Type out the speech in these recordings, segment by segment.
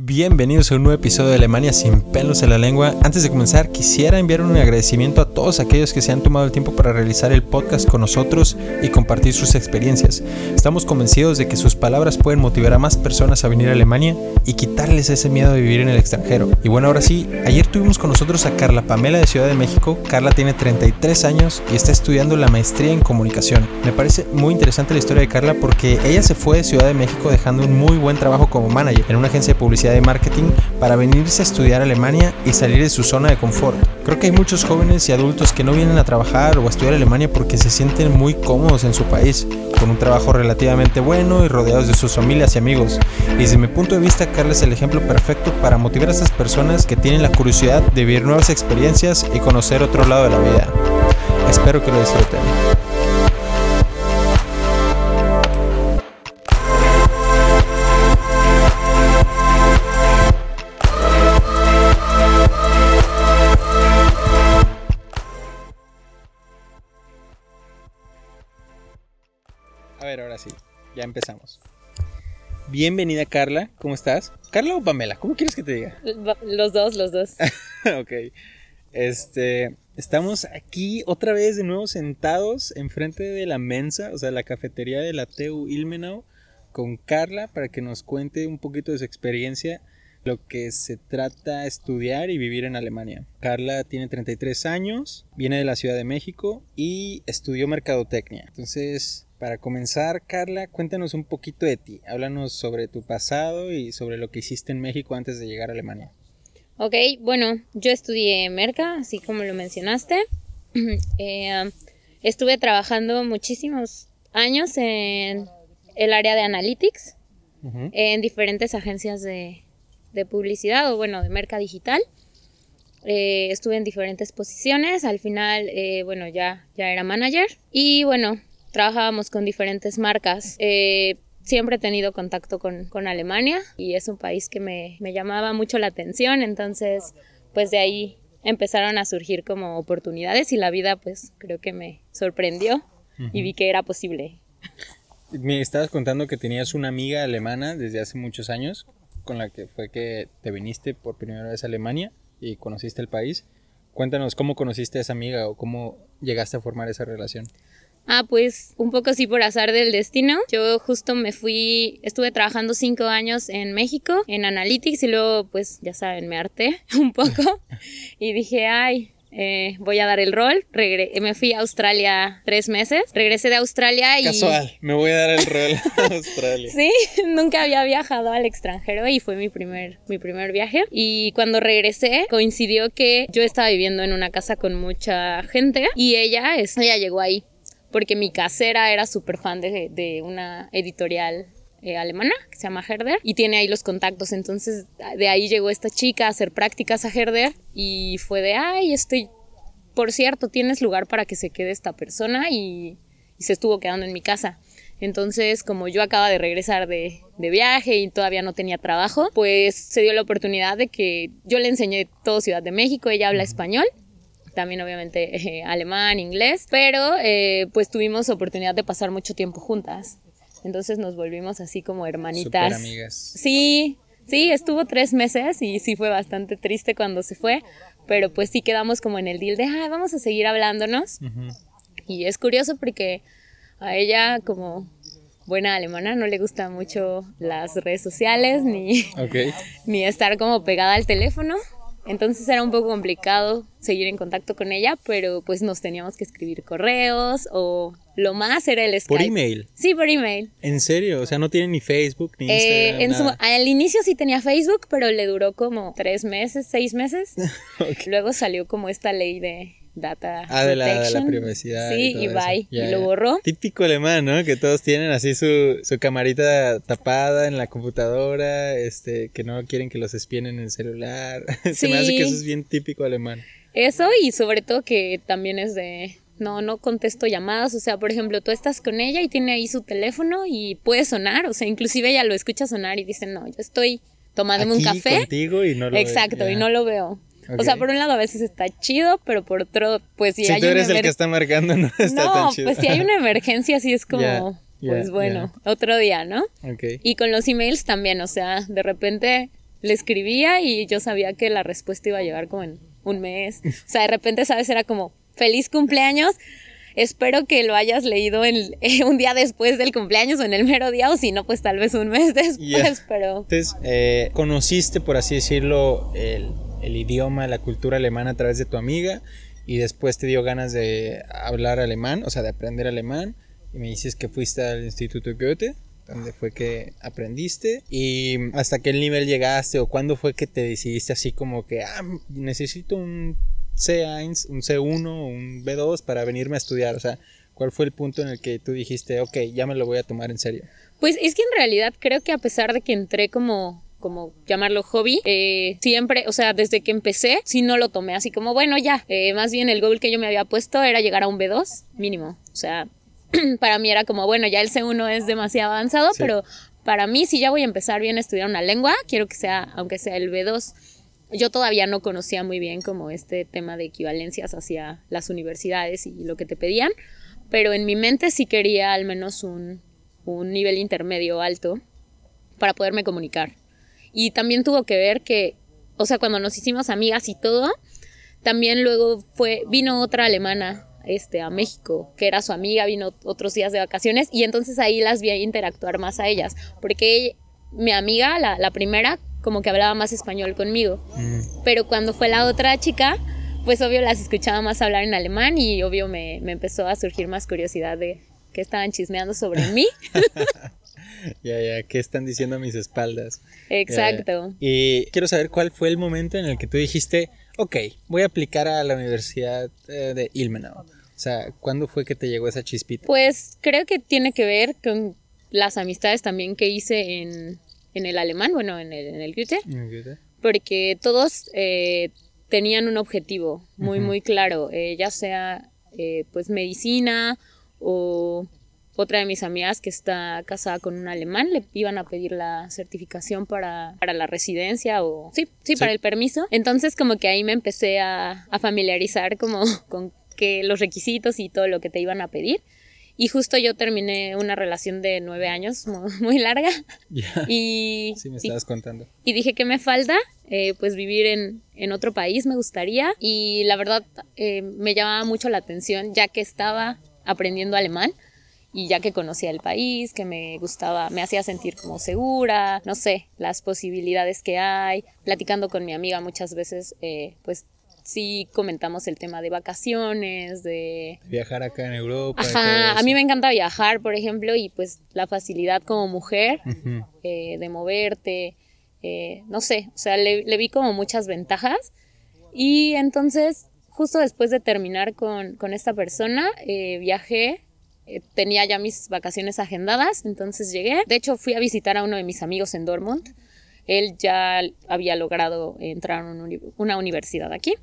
Bienvenidos a un nuevo episodio de Alemania sin pelos en la lengua. Antes de comenzar, quisiera enviar un agradecimiento a todos aquellos que se han tomado el tiempo para realizar el podcast con nosotros y compartir sus experiencias. Estamos convencidos de que sus palabras pueden motivar a más personas a venir a Alemania y quitarles ese miedo de vivir en el extranjero. Y bueno, ahora sí, ayer tuvimos con nosotros a Carla Pamela de Ciudad de México. Carla tiene 33 años y está estudiando la maestría en comunicación. Me parece muy interesante la historia de Carla porque ella se fue de Ciudad de México dejando un muy buen trabajo como manager en una agencia de publicidad de marketing para venirse a estudiar a Alemania y salir de su zona de confort. Creo que hay muchos jóvenes y adultos que no vienen a trabajar o a estudiar a Alemania porque se sienten muy cómodos en su país, con un trabajo relativamente bueno y rodeados de sus familias y amigos. Y desde mi punto de vista, Carla es el ejemplo perfecto para motivar a estas personas que tienen la curiosidad de vivir nuevas experiencias y conocer otro lado de la vida. Espero que lo disfruten. Ver, ahora sí, ya empezamos. Bienvenida Carla, ¿cómo estás? Carla o Pamela, ¿cómo quieres que te diga? Los dos, los dos. ok. Este, estamos aquí otra vez de nuevo sentados enfrente de la mensa, o sea, la cafetería de la TU Ilmenau, con Carla para que nos cuente un poquito de su experiencia, lo que se trata estudiar y vivir en Alemania. Carla tiene 33 años, viene de la Ciudad de México y estudió mercadotecnia. Entonces, para comenzar, Carla, cuéntanos un poquito de ti. Háblanos sobre tu pasado y sobre lo que hiciste en México antes de llegar a Alemania. Ok, bueno, yo estudié Merca, así como lo mencionaste. Eh, estuve trabajando muchísimos años en el área de analytics, en diferentes agencias de, de publicidad o bueno, de Merca Digital. Eh, estuve en diferentes posiciones, al final, eh, bueno, ya, ya era manager y bueno, trabajábamos con diferentes marcas. Eh, siempre he tenido contacto con, con Alemania y es un país que me, me llamaba mucho la atención, entonces pues de ahí empezaron a surgir como oportunidades y la vida pues creo que me sorprendió y vi que era posible. Me estabas contando que tenías una amiga alemana desde hace muchos años, con la que fue que te viniste por primera vez a Alemania y conociste el país. Cuéntanos cómo conociste a esa amiga o cómo llegaste a formar esa relación. Ah, pues un poco sí por azar del destino. Yo justo me fui, estuve trabajando cinco años en México, en Analytics, y luego, pues ya saben, me harté un poco y dije, ay. eh, voy a dar el rol. Regre- me fui a Australia tres meses. Regresé de Australia y. Casual, me voy a dar el rol a Australia. Sí, nunca había viajado al extranjero y fue mi primer, mi primer viaje. Y cuando regresé, coincidió que yo estaba viviendo en una casa con mucha gente y ella, es, ella llegó ahí porque mi casera era súper fan de, de una editorial eh, alemana que se llama Herder y tiene ahí los contactos. Entonces de ahí llegó esta chica a hacer prácticas a Herder y fue de, ay, estoy, por cierto, tienes lugar para que se quede esta persona y, y se estuvo quedando en mi casa. Entonces, como yo acaba de regresar de, de viaje y todavía no tenía trabajo, pues se dio la oportunidad de que yo le enseñé todo Ciudad de México, ella habla español también obviamente eh, alemán, inglés, pero eh, pues tuvimos oportunidad de pasar mucho tiempo juntas. Entonces nos volvimos así como hermanitas. Amigas. Sí, sí, estuvo tres meses y sí fue bastante triste cuando se fue, pero pues sí quedamos como en el deal de, ah, vamos a seguir hablándonos. Y es curioso porque a ella como buena alemana no le gustan mucho las redes sociales ni, ni estar como pegada al teléfono. Entonces era un poco complicado seguir en contacto con ella, pero pues nos teníamos que escribir correos o lo más era el Skype. Por email. Sí, por email. ¿En serio? O sea, no tiene ni Facebook ni Eh, Instagram. en su- al inicio sí tenía Facebook, pero le duró como tres meses, seis meses. Luego salió como esta ley de data Ah, de la, de la protection. privacidad. Sí, y bye. Y lo borró. Típico alemán, ¿no? Que todos tienen así su, su camarita tapada en la computadora, este, que no quieren que los espien en el celular. Se me hace que Sí. eso es bien típico alemán. Eso y sobre todo que también es de no, no contesto llamadas, o sea, por ejemplo, tú estás con ella y tiene ahí su teléfono y puede sonar, o sea, inclusive ella lo escucha sonar y dice, no, yo estoy tomándome un café. contigo y no lo Exacto, y no lo veo. Ok. O sea, por un lado a veces está chido, pero por otro, pues si Si hay tú una eres el que está marcando, no está No, tan chido. pues si hay una emergencia, sí es como, Ya, ya, pues bueno, otro día, ¿no? Ok. Y con los emails también, o sea, de repente le escribía y yo sabía que la respuesta iba a llegar como en un mes. O sea, de repente, ¿sabes? Era como, feliz cumpleaños. Espero que lo hayas leído en, un día después del cumpleaños o en el mero día, o si no, pues tal vez un mes después, pero... Entonces, eh, conociste, por así decirlo, el, el idioma, la cultura alemana a través de tu amiga y después te dio ganas de hablar alemán, o sea, de aprender alemán. Y me dices que fuiste al Instituto Goethe donde fue que aprendiste y hasta qué nivel llegaste o cuándo fue que te decidiste así como que ah, necesito un C1, un C1 o un B2 para venirme a estudiar, o sea, ¿cuál fue el punto en el que tú dijiste, ok, ya me lo voy a tomar en serio? Pues es que en realidad creo que a pesar de que entré como como llamarlo hobby, eh, siempre, o sea, desde que empecé, sí no lo tomé así como, bueno, ya, eh, más bien el goal que yo me había puesto era llegar a un B2 mínimo, o sea, para mí era como, bueno, ya el C1 es demasiado avanzado, pero para mí si ya voy a empezar bien a estudiar una lengua, quiero que sea, aunque sea el B2. Yo todavía no conocía muy bien como este tema de equivalencias hacia las universidades y lo que te pedían, pero en mi mente sí quería al menos un, un nivel intermedio alto para poderme comunicar. Y también tuvo que ver que, o sea, cuando nos hicimos amigas y todo, también luego fue, vino otra alemana este, a México, que era su amiga, vino otros días de vacaciones y entonces ahí las vi interactuar más a ellas, porque mi amiga, la, la primera, como que hablaba más español conmigo, mm. pero cuando fue la otra chica, pues obvio las escuchaba más hablar en alemán y obvio me, me empezó a surgir más curiosidad de qué estaban chismeando sobre mí. ya, ya, ¿qué están diciendo a mis espaldas? Exacto. Y quiero saber cuál fue el momento en el que tú dijiste, ok, voy a aplicar a la Universidad eh, de Ilmenau. O sea, ¿cuándo fue que te llegó esa chispita? Pues creo que tiene que ver con las amistades también que hice en, el alemán, bueno, en el, en el Goethe. Porque todos eh, tenían un objetivo muy, muy claro, eh, ya sea eh, pues medicina o otra de mis amigas que está casada con un alemán le iban a pedir la certificación para, la residencia o sí, sí, para el permiso. Entonces como que ahí me empecé a, a familiarizar como con que los requisitos y todo lo que te iban a pedir. Y justo yo terminé una relación de nueve años, muy, larga. Y, sí, me estabas contando. Y dije que me falta, eh, pues vivir en, en, otro país me gustaría. Y la verdad eh, me llamaba mucho la atención, ya que estaba aprendiendo alemán y ya que conocía el país, que me gustaba, me hacía sentir como segura, no sé, las posibilidades que hay. Platicando con mi amiga muchas veces, eh, pues sí comentamos el tema de vacaciones, de... Viajar acá en Europa. Ajá, a mí me encanta viajar, por ejemplo, y pues la facilidad como mujer eh, de moverte, eh, no sé, o sea, le, vi como muchas ventajas. Y entonces, justo después de terminar con, esta persona, eh, viajé tenía ya mis vacaciones agendadas, entonces llegué. De hecho, fui a visitar a uno de mis amigos en Dortmund. Él ya había logrado entrar a una universidad aquí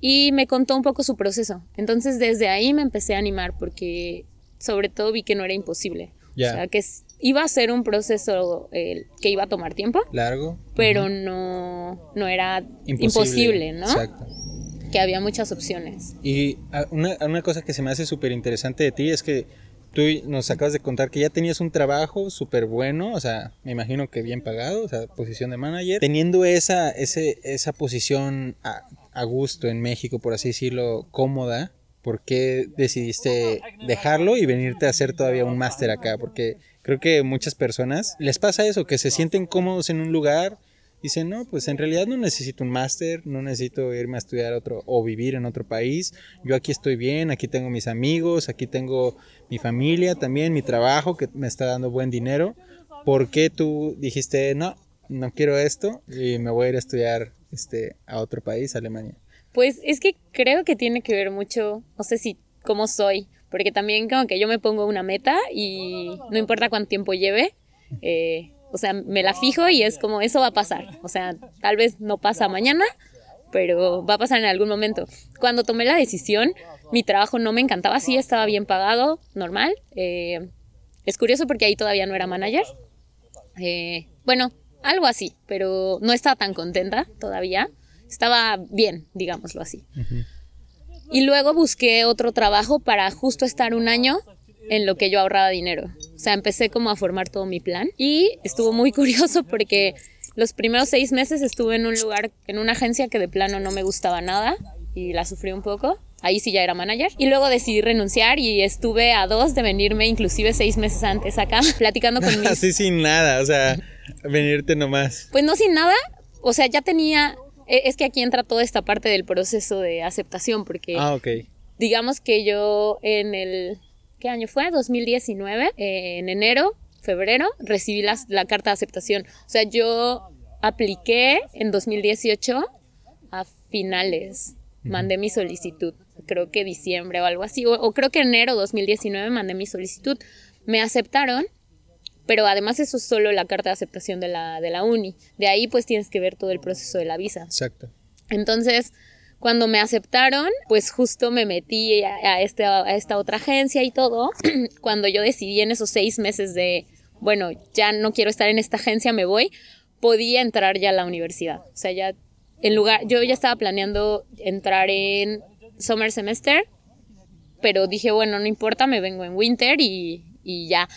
y me contó un poco su proceso. Entonces desde ahí me empecé a animar porque sobre todo vi que no era imposible. O sea, que iba a ser un proceso que iba a tomar tiempo. Largo. Pero no, no era imposible, ¿no? Exacto. Que había muchas opciones. Y ah, una, cosa que se me hace súper interesante de ti es que tú nos acabas de contar que ya tenías un trabajo súper bueno, o sea, me imagino que bien pagado, o sea, posición de manager. Teniendo esa, ese, esa posición a, a gusto en México, por así decirlo, cómoda, ¿por qué decidiste dejarlo y venirte a hacer todavía un máster acá? Porque creo que muchas personas les pasa eso, que se sienten cómodos en un lugar, dicen, no, pues en realidad no necesito un máster, no necesito irme a estudiar otro o vivir en otro país, yo aquí estoy bien, aquí tengo mis amigos, aquí tengo mi familia también, mi trabajo que me está dando buen dinero. ¿Por qué tú dijiste, no, no quiero esto y me voy a ir a estudiar este, a otro país, Alemania? Pues es que creo que tiene que ver mucho, no sé si cómo soy, porque también como que yo me pongo una meta y no importa cuánto tiempo lleve, eh, o sea, me la fijo y es como eso va a pasar, o sea, tal vez no pasa mañana, pero va a pasar en algún momento. Cuando tomé la decisión, mi trabajo no me encantaba, sí estaba bien pagado, normal. Eh, es curioso porque ahí todavía no era manager. Eh, bueno, algo así, pero no estaba tan contenta todavía. Estaba bien, digámoslo así. Y luego busqué otro trabajo para justo estar un año en lo que yo ahorraba dinero. O sea, empecé como a formar todo mi plan y estuvo muy curioso porque los primeros seis meses estuve en un lugar, en una agencia que de plano no me gustaba nada y la sufrí un poco. Ahí sí ya era manager. Y luego decidí renunciar y estuve a dos de venirme, inclusive seis meses antes acá, platicando con mis... Así sin nada, o sea, venirte nomás. Pues no sin nada, o sea, ya tenía... e- Es que aquí entra toda esta parte del proceso de aceptación, porque Ah, ok. digamos que yo en el... ¿Qué año fue? 2019, eh, en enero, febrero, recibí la, la carta de aceptación. O sea, yo apliqué en 2018 a finales, mandé mi solicitud, creo que diciembre o algo así, o, o creo que enero 2019 mandé mi solicitud. Me aceptaron, pero además eso es solo la carta de aceptación de la, de la uni. De ahí pues tienes que ver todo el proceso de la visa. Exacto. Entonces, cuando me aceptaron, pues justo me metí a, este- esta otra agencia y todo. cuando yo decidí en esos seis meses de, bueno, ya no quiero estar en esta agencia, me voy, podía entrar ya a la universidad. O sea, ya en lugar, yo ya estaba planeando entrar en summer semester, pero dije, bueno, no importa, me vengo en winter y, y ya.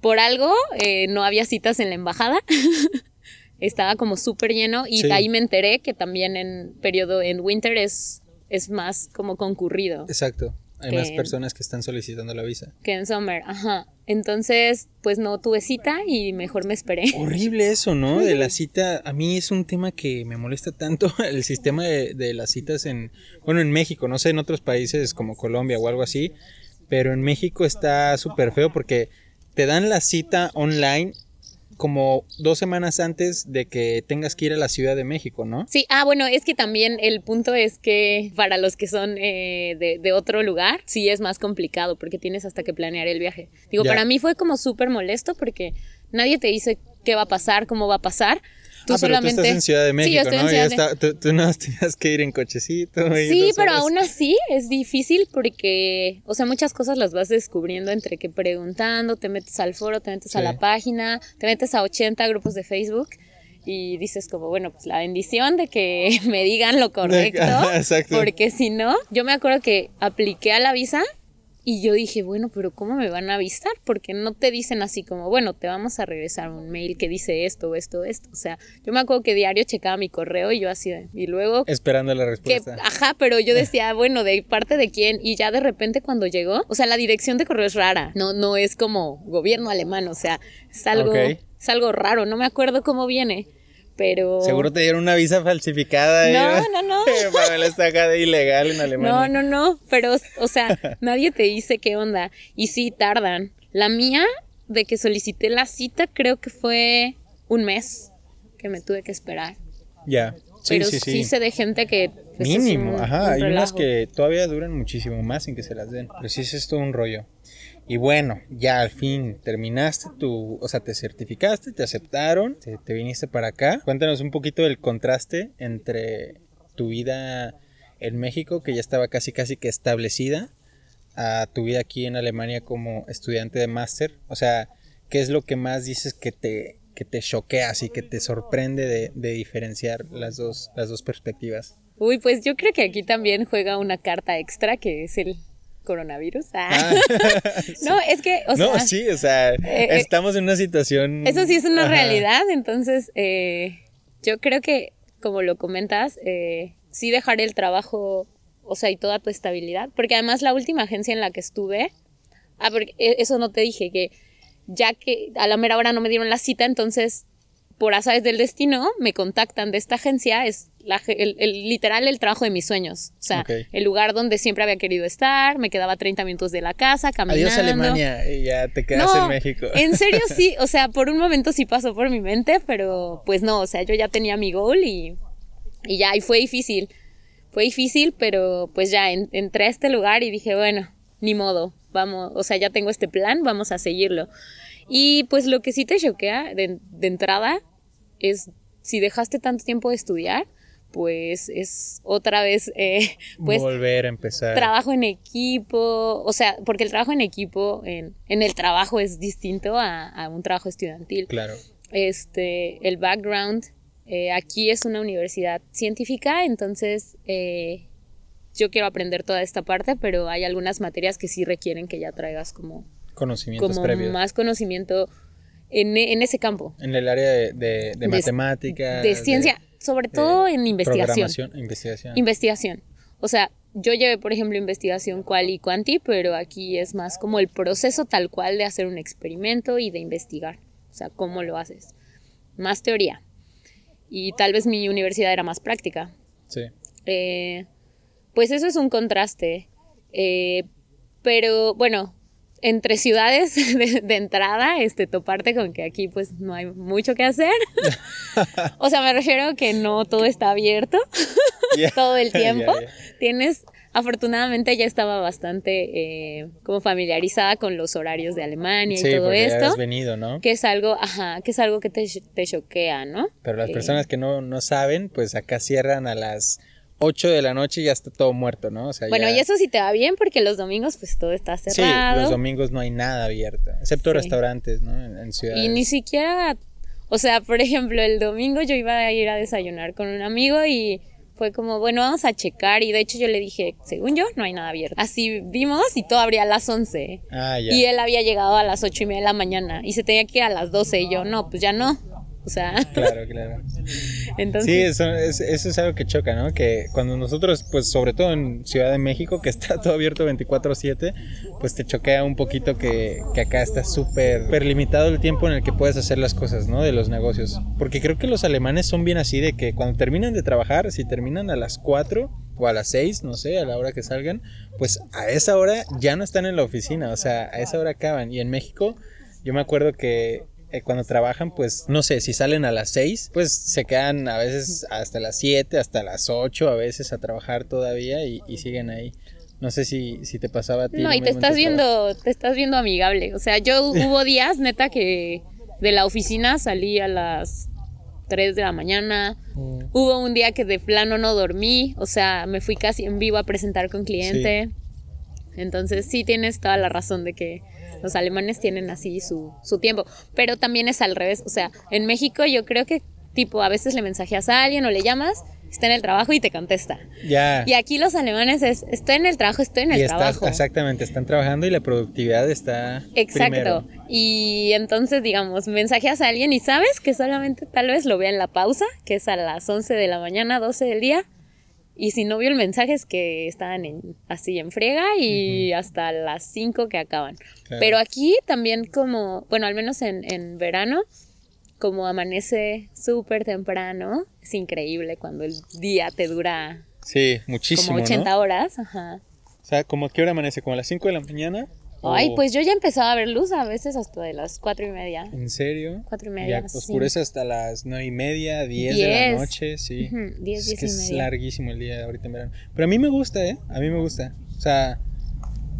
Por algo, eh, no había citas en la embajada. Estaba como súper lleno y Sí. de ahí me enteré que también en periodo, en winter es, es más como concurrido Exacto. Hay más personas que están solicitando la visa. que en summer. Ajá. Entonces, pues no tuve cita y mejor me esperé. Horrible eso, ¿no? De la cita. A mí es un tema que me molesta tanto el sistema de, de las citas en, bueno, en México, no sé, en otros países como Colombia o algo así, pero en México está súper feo porque te dan la cita online como dos semanas antes de que tengas que ir a la Ciudad de México, ¿no? Sí, ah, bueno, es que también el punto es que para los que son eh, de, de otro lugar, sí es más complicado porque tienes hasta que planear el viaje. Digo, Ya. para mí fue como súper molesto porque nadie te dice qué va a pasar, cómo va a pasar. Tú ah, pero solamente... tú estás en Ciudad de Sí, México, yo estoy en ¿no? Ciudad Ya de- tú, tú no tenías que ir en cochecito. y Sí, pero horas. aún así es difícil porque, o sea, muchas cosas las vas descubriendo entre que preguntando, te metes al foro, te metes a Sí. la página, te metes a 80 grupos de Facebook y dices como, bueno, pues la bendición de que me digan lo correcto, Exacto. porque si no, yo me acuerdo que apliqué a la visa y yo dije, bueno, pero ¿cómo me van a avisar? Porque no te dicen así como, bueno, te vamos a regresar un mail que dice esto, esto, esto. O sea, yo me acuerdo que diario checaba mi correo y yo así, de- y luego Esperando la que, respuesta. ajá, pero yo decía, bueno, ¿de parte de quién? Y ya de repente cuando llegó, o sea, la dirección de correo es rara, no, no es como gobierno alemán, o sea, es algo, es algo raro, no me acuerdo cómo viene, pero... Seguro te dieron una visa falsificada. No, ¿eh? no, no. Para la estacada ilegal en Alemania. No, no, no, pero, o sea, nadie te dice qué onda, y sí tardan. La mía, de que solicité la cita, creo que fue un mes que me tuve que esperar. Ya. Sí, pero sí, sí. sé de gente que... pues, es Mínimo, un- ajá. un Hay unas que todavía duran muchísimo más sin que se las den. Pero sí, es todo un rollo. Y bueno, ya al fin terminaste tu, o sea, te certificaste, te aceptaron, te, te viniste para acá. Cuéntanos un poquito del contraste entre tu vida en México, que ya estaba casi casi que establecida, a tu vida aquí en Alemania como estudiante de máster. O sea, ¿qué es lo que más dices que te, que te choquea, así que te sorprende de, de diferenciar las dos, las dos perspectivas? Uy, pues yo creo que aquí también juega una carta extra que es el coronavirus. Ah. no, es que, o no, sea, sí, o sea, eh, estamos en una situación. eso sí es una Ajá. realidad. Entonces, eh, yo creo que, como lo comentas, eh, sí dejar el trabajo, o sea, y toda tu estabilidad. Porque además la última agencia en la que estuve, ah, porque eso no te dije, que ya que a la mera hora no me dieron la cita, entonces por azares del destino, me contactan de esta agencia, es la, el, el- literal el trabajo de mis sueños. O sea, el lugar donde siempre había querido estar, me quedaba 30 minutos de la casa, caminando. Adiós Alemania y ya te quedas No, en México. En serio sí, o sea, por un momento sí pasó por mi mente, pero pues no, o sea, yo ya tenía mi goal y, y ya, y fue difícil. Fue difícil, pero pues ya en- entré a este lugar y dije, bueno, ni modo, vamos, o sea, ya tengo este plan, vamos a seguirlo. Y pues lo que sí te choquea de, de entrada es si dejaste tanto tiempo de estudiar, pues es otra vez, eh, pues Volver a empezar. trabajo en equipo, o sea, porque el trabajo en equipo en, en el trabajo es distinto a, a un trabajo estudiantil. Claro. Este, el background, eh, aquí es una universidad científica, entonces eh, yo quiero aprender toda esta parte, pero hay algunas materias que sí requieren que ya traigas como, Conocimientos como previos. más conocimiento en, en ese campo. En el área de, de, de ciencia, sobre todo en investigación. programación, investigación. Investigación. O sea, yo llevé, por ejemplo, investigación cual y cuanti, pero aquí es más como el proceso tal cual de hacer un experimento y de investigar. O sea, cómo lo haces. Más teoría. Y tal vez mi universidad era más práctica. sí. Eh, pues eso es un contraste. Eh, pero bueno, entre ciudades de, de entrada, este, toparte con que aquí pues no hay mucho que hacer. o sea, me refiero a que no todo está abierto todo el tiempo. Tienes, afortunadamente ya estaba bastante eh, como familiarizada con los horarios de Alemania Sí, y todo esto. has venido, ¿no? Que es algo, ajá, que es algo que te, te choquea, ¿no? Pero las Eh, personas que no, no saben, pues acá cierran a las 8 de la noche y ya está todo muerto, ¿no? O sea, Bueno, ya- y eso sí te va bien porque los domingos pues todo está Sí, cerrado. los domingos no hay nada abierto, excepto Sí. restaurantes, ¿no? En, en ciudades. Y ni siquiera, o sea, por ejemplo, el domingo yo iba a ir a desayunar con un amigo y fue como, bueno, vamos a checar. Y de hecho yo le dije, según yo, no hay nada abierto. Así vimos y todo abría a las 11. Ah, ya. Y él había llegado a las ocho y media de la mañana y se tenía que ir a las 12 y yo, no, pues ya no. O sea, Claro, claro. entonces... Sí, eso es, eso es algo que choca, ¿no? Que cuando nosotros, pues sobre todo en Ciudad de México, que está todo abierto 24/7, pues te choquea un poquito que, que acá está súper limitado el tiempo en el que puedes hacer las cosas, ¿no? De los negocios. Porque creo que los alemanes son bien así, de que cuando terminan de trabajar, si terminan a las 4 o a las 6, no sé, a la hora que salgan, pues a esa hora ya no están en la oficina, o sea, a esa hora acaban. Y en México, yo me acuerdo que eh, cuando trabajan, pues no sé, si salen a las 6, pues se quedan a veces hasta las 7, hasta las 8 a veces a trabajar todavía y, y siguen ahí. No sé si, si te pasaba a ti. No, y te estás viendo, te estás viendo amigable. O sea, yo hubo días, neta, que de la oficina salí a las 3 de la mañana. Mm, Hubo un día que de plano no dormí, o sea, me fui casi en vivo a presentar con cliente. Entonces sí tienes toda la razón de que los alemanes tienen así su, su tiempo, pero también es al revés, o sea, en México yo creo que tipo a veces le mensajeas a alguien o le llamas, está en el trabajo y te contesta. Ya. Y aquí los alemanes es, estoy en el trabajo, estoy en el y estás, trabajo. exactamente, están trabajando y la productividad está Exacto. primero. Y entonces, digamos, mensajeas a alguien y sabes que solamente tal vez lo vea en la pausa, que es a las 11 de la mañana, 12 del día. Y si no vio el mensaje es que estaban en, así en friega y hasta las 5 que acaban. Claro. Pero aquí también como, bueno, al menos en, en verano, como amanece súper temprano, es increíble cuando el día te dura Sí, muchísimo, como 80 ¿no? horas. Ajá. O sea, ¿como a qué hora amanece? ¿Como a las 5 de la mañana? Ay, ¿O- pues yo ya empezaba a ver luz a veces hasta de las cuatro y media. ¿En serio? Cuatro y media, Ya sí. oscurece hasta las nueve y media, 10 de la Diez. noche, sí. Ujú, diez, es diez que y es media. larguísimo el día ahorita en verano. Pero a mí me gusta, ¿eh? A mí me gusta. O sea,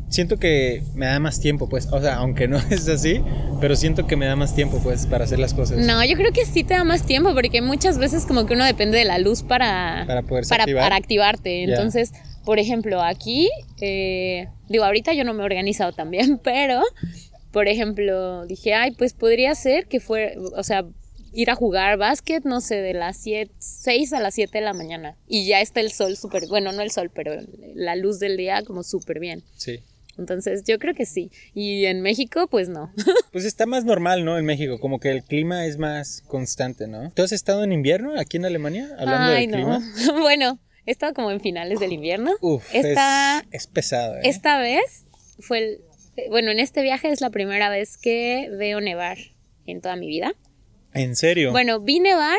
siento que me da más tiempo, pues. O sea, aunque no es así, pero siento que me da más tiempo, pues, para hacer las cosas. No, yo creo que sí te da más tiempo porque muchas veces como que uno depende de la luz para, Para poderse para, activar. para activarte. Entonces, por ejemplo, aquí, eh, digo, ahorita yo no me he organizado tan bien, pero, por ejemplo, dije, ay, pues podría ser que fuera, o sea, ir a jugar básquet, no sé, de las 7, 6 a las 7 de la mañana. Y ya está el sol súper, bueno, no el sol, pero la luz del día como súper bien. Sí. Entonces, yo creo que sí. Y en México, pues no. Pues está más normal, ¿no? En México, como que el clima es más constante, ¿no? ¿Tú has estado en invierno aquí en Alemania? Hablando Ay, del no. clima. bueno, he estado como en finales del invierno. Uf, Esta, es, es pesado, ¿eh? esta vez fue el, bueno, en este viaje es la primera vez que veo nevar en toda mi vida. ¿En serio? Bueno, vi nevar.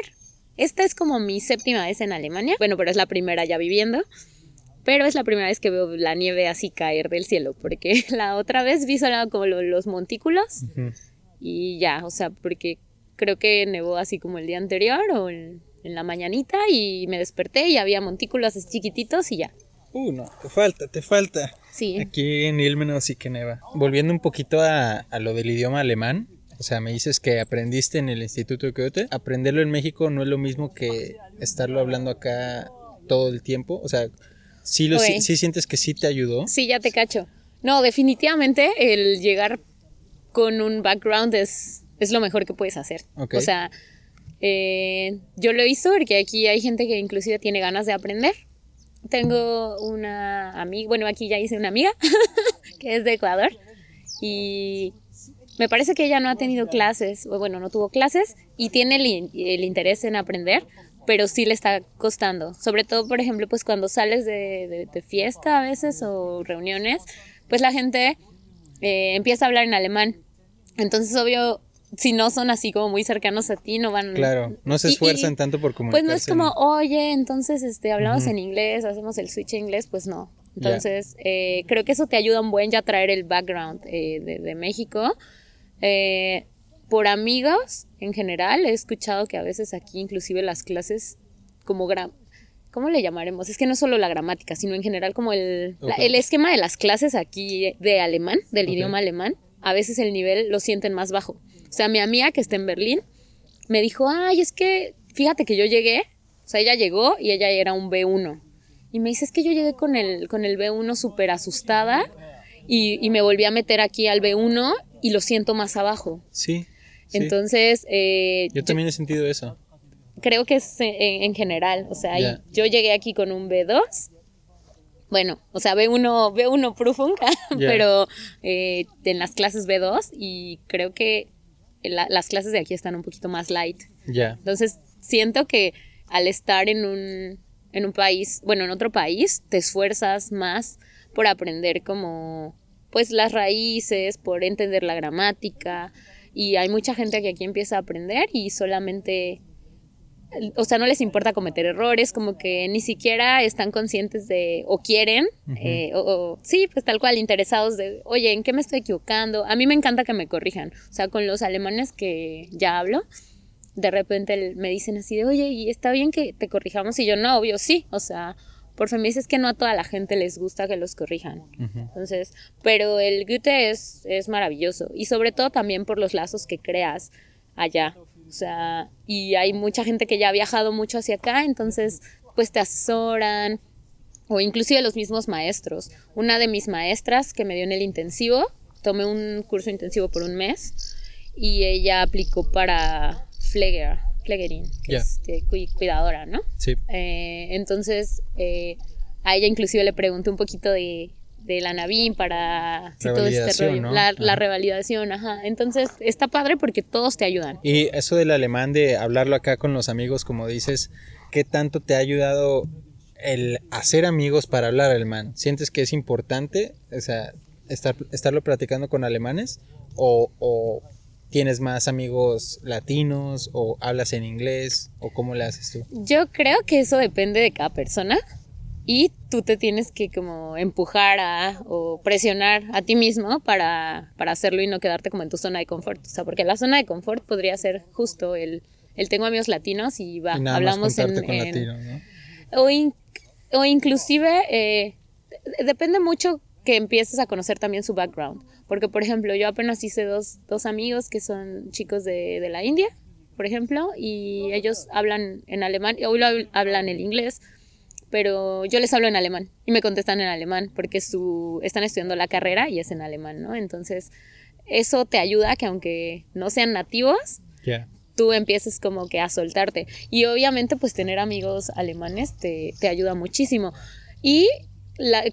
Esta es como mi séptima vez en Alemania. Bueno, pero es la primera ya viviendo. Pero es la primera vez que veo la nieve así caer del cielo. Porque la otra vez vi solo como lo- los montículos. Y ya, o sea, porque creo que nevó así como el día anterior o en, en la mañanita. Y me desperté y había montículos chiquititos y ya. Uh, no, te falta, te falta. Sí. Aquí en Ilmenau sí que neva. Volviendo un poquito a, a lo del idioma alemán, o sea, me dices que aprendiste en el Instituto de Goethe. Aprenderlo en México no es lo mismo que estarlo hablando acá todo el tiempo. O sea, sí, lo, sí, sí sientes que sí te ayudó. Sí, ya te cacho. No, definitivamente el llegar con un background es, es lo mejor que puedes hacer. Ok. O sea, eh, yo lo visto porque aquí hay gente que inclusive tiene ganas de aprender. Tengo una amiga, bueno, aquí ya hice una amiga que es de Ecuador y me parece que ella no ha tenido clases, bueno, no tuvo clases y tiene el, el interés en aprender, pero sí le está costando. Sobre todo, por ejemplo, pues cuando sales de, de, fiesta a veces o reuniones, pues la gente eh, empieza a hablar en alemán. Entonces, obvio, si no son así como muy cercanos a ti, no van... Claro, no se esfuerzan tanto por comunicarse. Pues no es como, oye, entonces este, hablamos en inglés, hacemos el switch en inglés, pues no. Entonces, eh, creo que eso te ayuda un buen ya a traer el background eh, de, de, México. Eh, por amigos en general, he escuchado que a veces aquí inclusive las clases como ¿cómo le llamaremos? Es que no solo la gramática, sino en general como el, el esquema de las clases aquí de alemán, del idioma alemán, a veces el nivel lo sienten más bajo. O sea, mi amiga que está en Berlín me dijo, ay, es que fíjate que yo llegué, o sea, ella llegó y ella era un B1. Y me dice, es que yo llegué con el, con el B1 súper asustada y, y, me volví a meter aquí al B1 y lo siento más abajo. Sí. Entonces... Eh, yo también he sentido eso. Creo que es en, general. O sea, yo llegué aquí con un B2. Bueno, o sea, B1, B1 Prufung, pero eh, en las clases B2 y creo que las clases de aquí están un poquito más light. Ya. Entonces, siento que al estar en un, en un país, bueno, en otro país, te esfuerzas más por aprender como, pues, las raíces, por entender la gramática, y hay mucha gente que aquí empieza a aprender y solamente, o sea, no les importa cometer errores, como que ni siquiera están conscientes de, o quieren, eh, o, sí, pues tal cual, interesados de, oye, ¿en qué me estoy equivocando? A mí me encanta que me corrijan, o sea, con los alemanes que ya hablo, de repente me dicen así de, oye, ¿y está bien que te corrijamos? Y yo, no, obvio, sí, o sea, por me es que no a toda la gente les gusta que los corrijan. Entonces, pero el Goethe es, es maravilloso y sobre todo también por los lazos que creas allá. O sea, y hay mucha gente que ya ha viajado mucho hacia acá, entonces pues te asesoran o inclusive los mismos maestros. Una de mis maestras que me dio en el intensivo, tomé un curso intensivo por un mes y ella aplicó para Fleger Clegerin, que es cuidadora, ¿no? Sí. Eh, entonces, eh, a ella inclusive le pregunté un poquito de, de la Navín para todo este rollo, la, revalidación, ajá. Entonces, está padre porque todos te ayudan. Y eso del alemán, de hablarlo acá con los amigos, como dices, ¿qué tanto te ha ayudado el hacer amigos para hablar alemán? ¿Sientes que es importante, o sea, estar, estarlo practicando con alemanes? ¿O, o ¿Tienes más amigos latinos o hablas en inglés o cómo le haces tú? Yo creo que eso depende de cada persona y tú te tienes que como empujar a, o presionar a ti mismo para, para, hacerlo y no quedarte como en tu zona de confort. O sea, porque la zona de confort podría ser justo el, el tengo amigos latinos y va, hablamos en... o, o, inclusive, eh, depende mucho que empieces a conocer también su background. Porque, por ejemplo, yo apenas hice dos, dos amigos que son chicos de, de, la India, por ejemplo, y ellos hablan en alemán, hoy hablan el inglés, pero yo les hablo en alemán y me contestan en alemán porque su, están estudiando la carrera y es en alemán, ¿no? Entonces, eso te ayuda que aunque no sean nativos, tú empieces como que a soltarte. Y obviamente, pues tener amigos alemanes te, te ayuda muchísimo. Y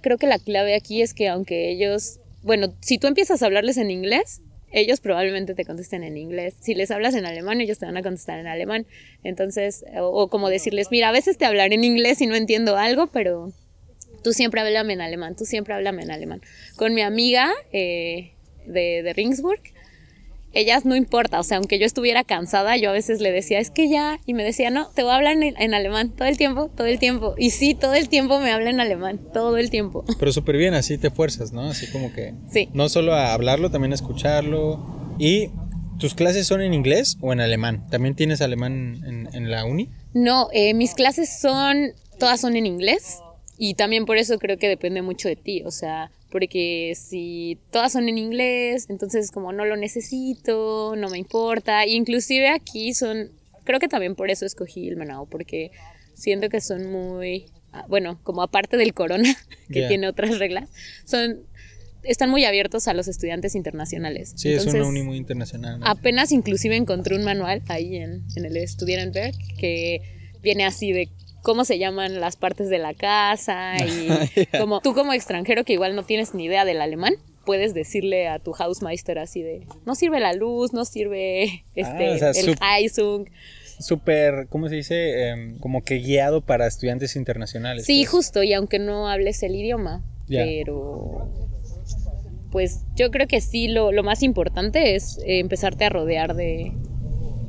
creo que la clave aquí es que aunque ellos, bueno, si tú empiezas a hablarles en inglés, ellos probablemente te contesten en inglés. Si les hablas en alemán, ellos te van a contestar en alemán. Entonces, o, como decirles, mira, a veces te hablaré en inglés y no entiendo algo, pero tú siempre háblame en alemán, tú siempre háblame en alemán. Con mi amiga eh, de, de Ringsburg, ellas no importa, o sea, aunque yo estuviera cansada, yo a veces le decía, es que ya, y me decía, no, te voy a hablar en, alemán todo el tiempo, todo el tiempo. Y sí, todo el tiempo me habla en alemán, todo el tiempo. Pero súper bien, así te fuerzas, ¿no? Así como que... Sí. No solo a hablarlo, también a escucharlo. ¿Y tus clases son en inglés o en alemán? ¿También tienes alemán en, la uni? No, eh, mis clases son, todas son en inglés. Y también por eso creo que depende mucho de ti, o sea, porque si todas son en inglés, entonces como no lo necesito, no me importa, inclusive aquí son, creo que también por eso escogí el Manao, porque siento que son muy, ah, bueno, como aparte del corona, que tiene otras reglas, son están muy abiertos a los estudiantes internacionales. Sí, es una uni muy internacional. Apenas inclusive encontré un manual ahí en, en el Studentenberg que viene así de cómo se llaman las partes de la casa y como tú como extranjero que igual no tienes ni idea del alemán, puedes decirle a tu Hausmeister así de, no sirve la luz, no sirve este, Ah, o sea, el Heisung. Súper, ¿cómo se dice? Em, como que guiado para estudiantes internacionales. Sí, pues. justo, y aunque no hables el idioma, pero pues yo creo que sí, lo, lo más importante es eh, empezarte a rodear de,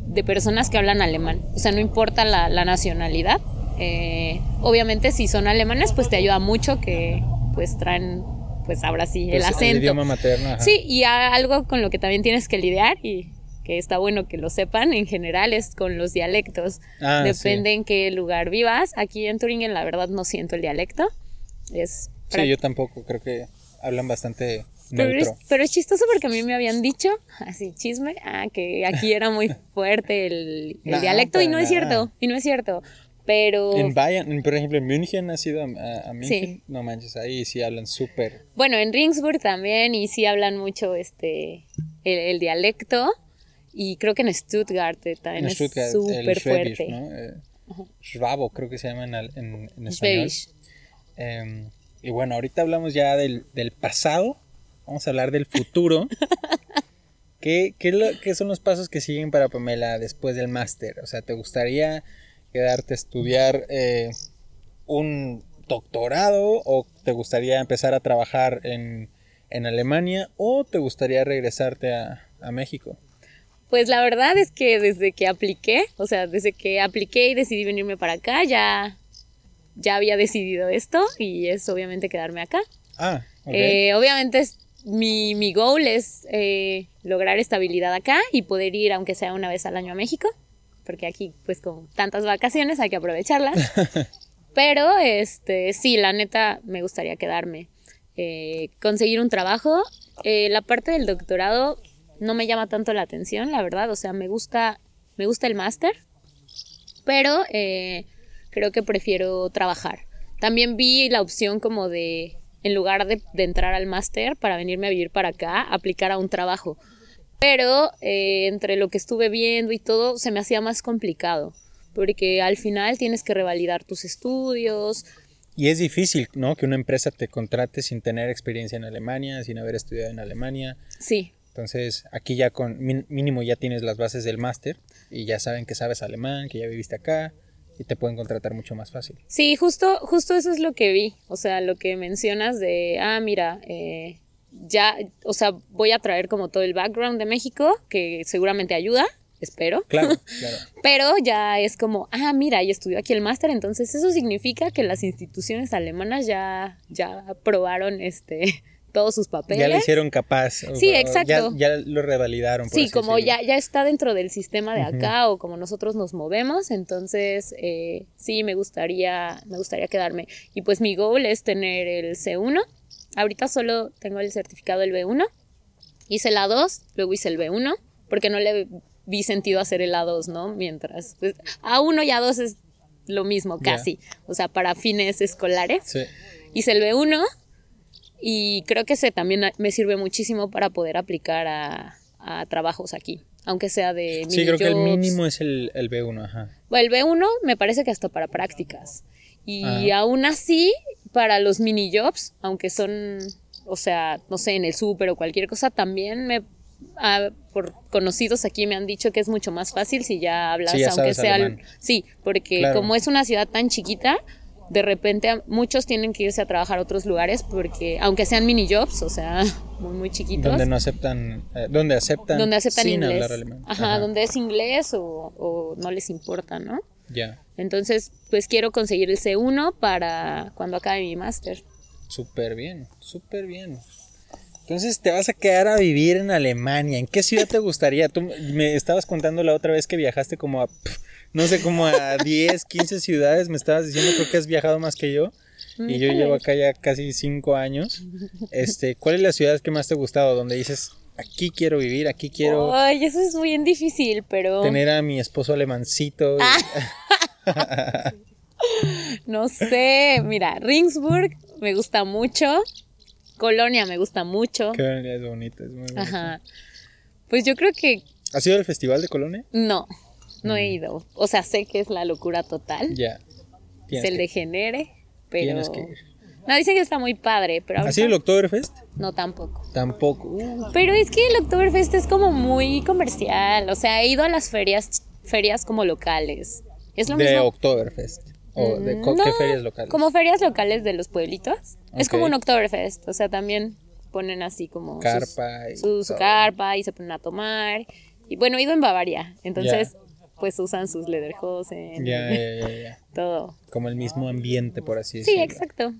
de personas que hablan alemán. O sea, no importa la, la nacionalidad. Eh, obviamente si son alemanes, pues te ayuda mucho que pues traen, pues ahora sí, el Pues, acento. idioma materno. ajá. Sí, y algo con lo que también tienes que lidiar y que está bueno que lo sepan en general es con los dialectos. Ah, Depende en qué lugar vivas. Aquí en Turingen la verdad no siento el dialecto. Es Sí, yo tampoco, creo que hablan bastante pero es, pero es chistoso porque a mí me habían dicho, así chisme, ah, que aquí era muy fuerte el, el dialecto y no es cierto, y no es cierto. Pero En Bayern, por ejemplo, en München has ido a, München, Sí. no manches, ahí sí hablan súper. bueno, en Ringsburg también y sí hablan mucho este el, el dialecto y creo que en Stuttgart eh, también En es súper fuerte. ¿no? Eh, Schwabo, creo que se llama en, al- en, en español. Em, y bueno, ahorita hablamos ya del, del pasado, vamos a hablar del futuro. ¿Qué, qué, lo- qué son los pasos que siguen para Pamela después del máster? O sea, ¿te gustaría quedarte a estudiar eh, un doctorado o te gustaría empezar a trabajar en, en Alemania o te gustaría regresarte a, a México? Pues la verdad es que desde que apliqué, o sea, desde que apliqué y decidí venirme para acá, ya, ya había decidido esto y es obviamente quedarme acá. Ah, ok. Eh, obviamente es- mi, mi goal es eh, lograr estabilidad acá y poder ir, aunque sea una vez al año a México, porque aquí pues con tantas vacaciones hay que aprovecharlas. Pero este sí, la neta me gustaría quedarme. Eh, conseguir un trabajo. Eh, la parte del doctorado no me llama tanto la atención, la verdad. O sea, me gusta, me gusta el máster, pero eh, creo que prefiero trabajar. También vi la opción como de, en lugar de, de entrar al máster para venirme a vivir para acá, aplicar a un trabajo. Pero eh, entre lo que estuve viendo y todo, se me hacía más complicado, porque al final tienes que revalidar tus estudios. Y es difícil, ¿no? Que una empresa te contrate sin tener experiencia en Alemania, sin haber estudiado en Alemania. Sí, Entonces, aquí ya con mínimo ya tienes las bases del máster y ya saben que sabes alemán, que ya viviste acá y te pueden contratar mucho más fácil. Sí, justo, justo eso es lo que vi. O sea, lo que mencionas de, ah, mira, eh, ya, o sea, voy a traer como todo el background de México, que seguramente ayuda, espero. Claro, claro. Pero ya es como, ah, mira, y estudió aquí el máster, entonces eso significa que las instituciones alemanas ya, ya aprobaron este todos sus papeles. Ya le hicieron capaz. Sí, o exacto. Ya, ya lo revalidaron. por Sí, como decirlo. ya, ya está dentro del sistema de acá o como nosotros nos movemos, entonces eh, sí me gustaría, me gustaría quedarme. Y pues mi goal es tener el C1. Ahorita solo tengo el certificado del B1. Hice el A2, luego hice el B1, porque no le vi sentido hacer el A2, ¿no? Mientras. pues, A1 y A2 es lo mismo, casi. O sea, para fines escolares. Sí. Hice el B1 y creo que ese también me sirve muchísimo para poder aplicar a, a trabajos aquí, aunque sea de Sí, creo que el mínimo es el, el B1, ajá. Bueno, el B1 me parece que hasta para prácticas. Y Ajá. aún así, para los mini jobs, aunque son, o sea, no sé, en el súper o cualquier cosa, también me ah, por conocidos aquí me han dicho que es mucho más fácil si ya hablas, Sí, ya aunque sea alemán. sí, porque Claro. como es una ciudad tan chiquita, de repente a- muchos tienen que irse a trabajar a otros lugares porque aunque sean mini jobs, o sea, muy muy chiquitos, Donde no aceptan, eh, donde aceptan, donde aceptan sin inglés. hablar alemán. Ajá, donde es inglés o, o no les importa, ¿no? Ya, Entonces, pues quiero conseguir el C1 para cuando acabe mi máster. súper bien, súper bien. Entonces te vas a quedar a vivir en Alemania. ¿En qué ciudad te gustaría? Tú me estabas contando la otra vez que viajaste como a, pf, no sé, como a 10, 15 ciudades. Me estabas diciendo, creo que has viajado más que yo. Y yo llevo acá ya casi 5 años. Este, ¿Cuál es la ciudad que más te ha gustado? Donde dices, aquí quiero vivir, aquí quiero Ay, eso es bien difícil, pero tener a mi esposo alemancito. y- Ah. no sé. Mira, Ringsburg me gusta mucho. Colonia me gusta mucho. Colonia es bonito, es muy bonito. Ajá. Pues yo creo que ¿Has ido al festival de Colonia? no, no Mm. he ido. O sea, sé que es la locura total. Ya. se que- degenere, pero Tienes que ir. No, dicen que está muy padre, pero ¿Así ahorita el Oktoberfest? no tampoco. Tampoco. Uh, Pero es que el Oktoberfest es como muy comercial, o sea, he ido a las ferias, ferias como locales. Es lo de mismo. Oktoberfest. ¿O de No, qué ferias locales? Como ferias locales de los pueblitos. Es como un Oktoberfest, o sea, también ponen así como sus- Carpa y su, su todo. carpa y se ponen a tomar. Y bueno, he ido en Bavaria, entonces pues usan sus lederhosen, Ya, ya, ya, todo. Como el mismo ambiente, por así Sí, decirlo. exacto.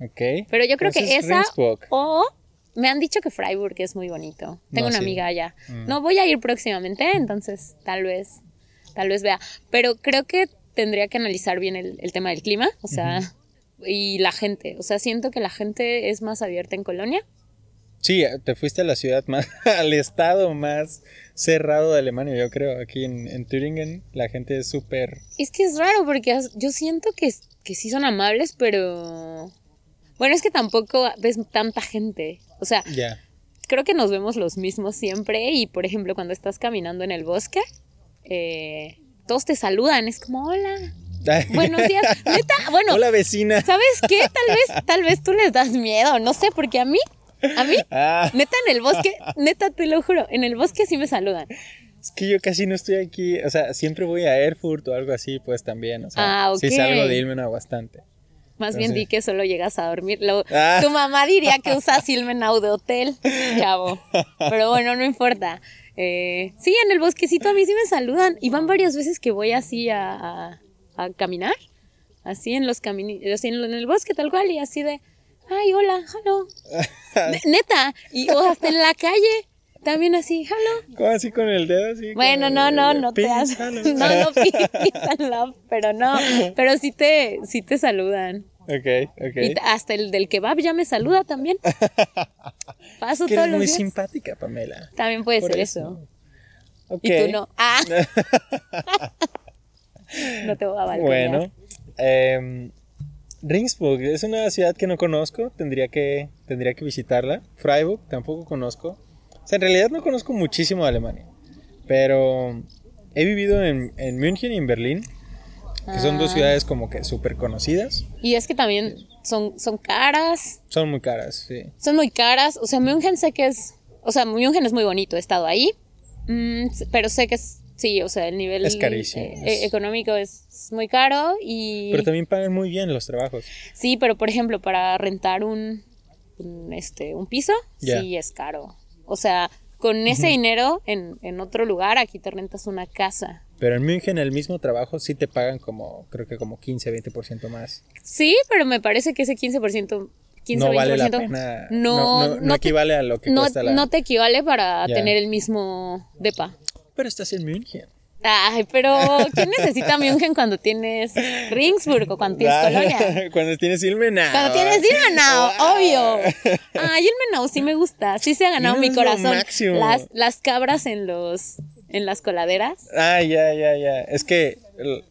Ok. Pero yo creo que esa o me han dicho que Freiburg es muy bonito. Tengo No, una sí. amiga allá. Mm. No voy a ir próximamente, entonces tal vez tal vez vea, pero creo que tendría que analizar bien el, el tema del clima, o sea, y la gente, o sea, siento que la gente es más abierta en Colonia. Sí, te fuiste a la ciudad más, al estado más cerrado de Alemania, yo creo. Aquí en, en Thüringen la gente es súper... Es que es raro porque yo siento que, que sí son amables, pero bueno, es que tampoco ves tanta gente. O sea, creo que nos vemos los mismos siempre y por ejemplo cuando estás caminando en el bosque eh, todos te saludan es como hola buenos días neta bueno Hola vecina. sabes qué tal vez tal vez tú les das miedo no sé porque a mí a mí Ah, neta en el bosque neta te lo juro en el bosque sí me saludan es que yo casi no estoy aquí. O sea, siempre voy a Erfurt o algo así, pues también. O sea, Ah, sí ok. salgo de Ilmenau bastante. más bien di que solo llegas a dormir Lo- Ah. tu mamá diría que usas Ilmenau de hotel chavo pero bueno no importa Eh, sí en el bosquecito a mí sí me saludan y van varias veces que voy así a, a- a caminar así en los caminos así en, en el bosque tal cual y así de ay hola hello Ne- neta y o hasta en la calle también así hello ¿Cómo así con el dedo? Así bueno no no no te haces no no peace and love pero no pero sí te sí te saludan Ok, ok. y hasta el del kebab ya me saluda también. Paso que todos eres los muy días. simpática, Pamela. También puede Por ser eso. eso. Ok. Y tú no. Ah. no te voy a balconear. Bueno, em, Ringsburg es una ciudad que no conozco, tendría que, tendría que visitarla. Freiburg tampoco conozco. O sea, en realidad no conozco muchísimo de Alemania, pero he vivido en, en München y en Berlín, que son dos Ah. ciudades como que súper conocidas. Y es que también son, son caras. Son muy caras, sí. Son muy caras. O sea, München sé que es. O sea, München es muy bonito. He estado ahí. Mm, pero sé que es. Sí, o sea, el nivel Es carísimo, eh, es- económico es muy caro. Y. Pero también pagan muy bien los trabajos. Sí, pero por ejemplo, para rentar un, un, este, un piso, sí es caro. O sea, con ese dinero en, en otro lugar, aquí te rentas una casa. Pero en München el mismo trabajo sí te pagan como, creo que como 15, 20% más. Sí, pero me parece que ese 15%, 15 no vale la 20%, pena. no, no, no, no no te- equivale a lo que no, cuesta la. no te equivale para tener el mismo depa. Pero estás en München. Ay, pero ¿quién necesita München cuando tienes Ringsburg o cuando tienes Ah, Colonia? Cuando tienes Ilmenau. Cuando tienes Ilmenau, Wow. obvio. Ay, Ilmenau sí me gusta. Sí se ha ganado mi Ilmenau es lo corazón. máximo. Las, las cabras en los en las coladeras. Ah, ya, ya, ya. Es que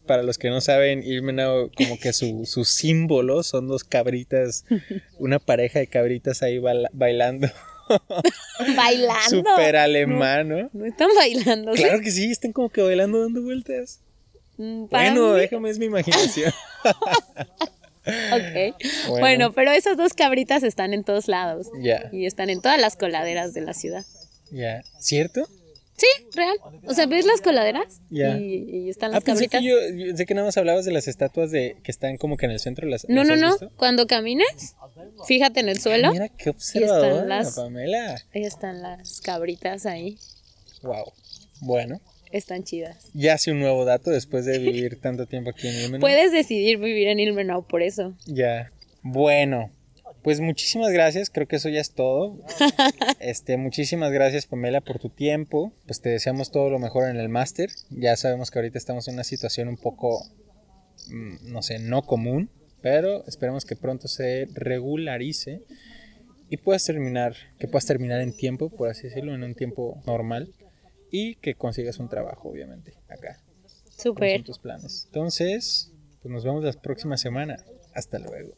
para los que no saben, Ilmenau, como que su, su símbolo son dos cabritas, una pareja de cabritas ahí baila- bailando. Bailando. Súper alemán, ¿no? No están bailando. ¿sí? Claro que sí, están como que bailando dando vueltas. Mm, Bueno, mí- déjame, es mi imaginación. Ok. Bueno. Bueno. pero esas dos cabritas están en todos lados. Ya. Y están en todas las coladeras de la ciudad. ya. ¿Cierto? Sí, real. O sea, ¿ves las coladeras? Ya. Y, y están Ah, las pensé cabritas. que yo, yo pensé que nada más hablabas de las estatuas de que están como que en el centro. ¿Las, No, las no, no. visto? Cuando camines, fíjate en el suelo. Mira qué observadora, las- Pamela. Ahí están las cabritas ahí. Wow. Bueno, Están chidas. ya hace un nuevo dato después de vivir tanto tiempo aquí en Ilmenau. Puedes decidir vivir en Ilmenau por eso. Ya. Bueno, pues muchísimas gracias. Creo que eso ya es todo. Este, muchísimas gracias, Pamela, por tu tiempo. Pues te deseamos todo lo mejor en el máster. Ya sabemos que ahorita estamos en una situación un poco, mm, no sé, no común, pero esperemos que pronto se regularice y puedas terminar, que puedas terminar en tiempo, por así decirlo, en un tiempo normal y que consigas un trabajo, obviamente, acá. ¿Cuáles Súper. tus planes? Entonces, pues nos vemos la próxima semana. Hasta luego.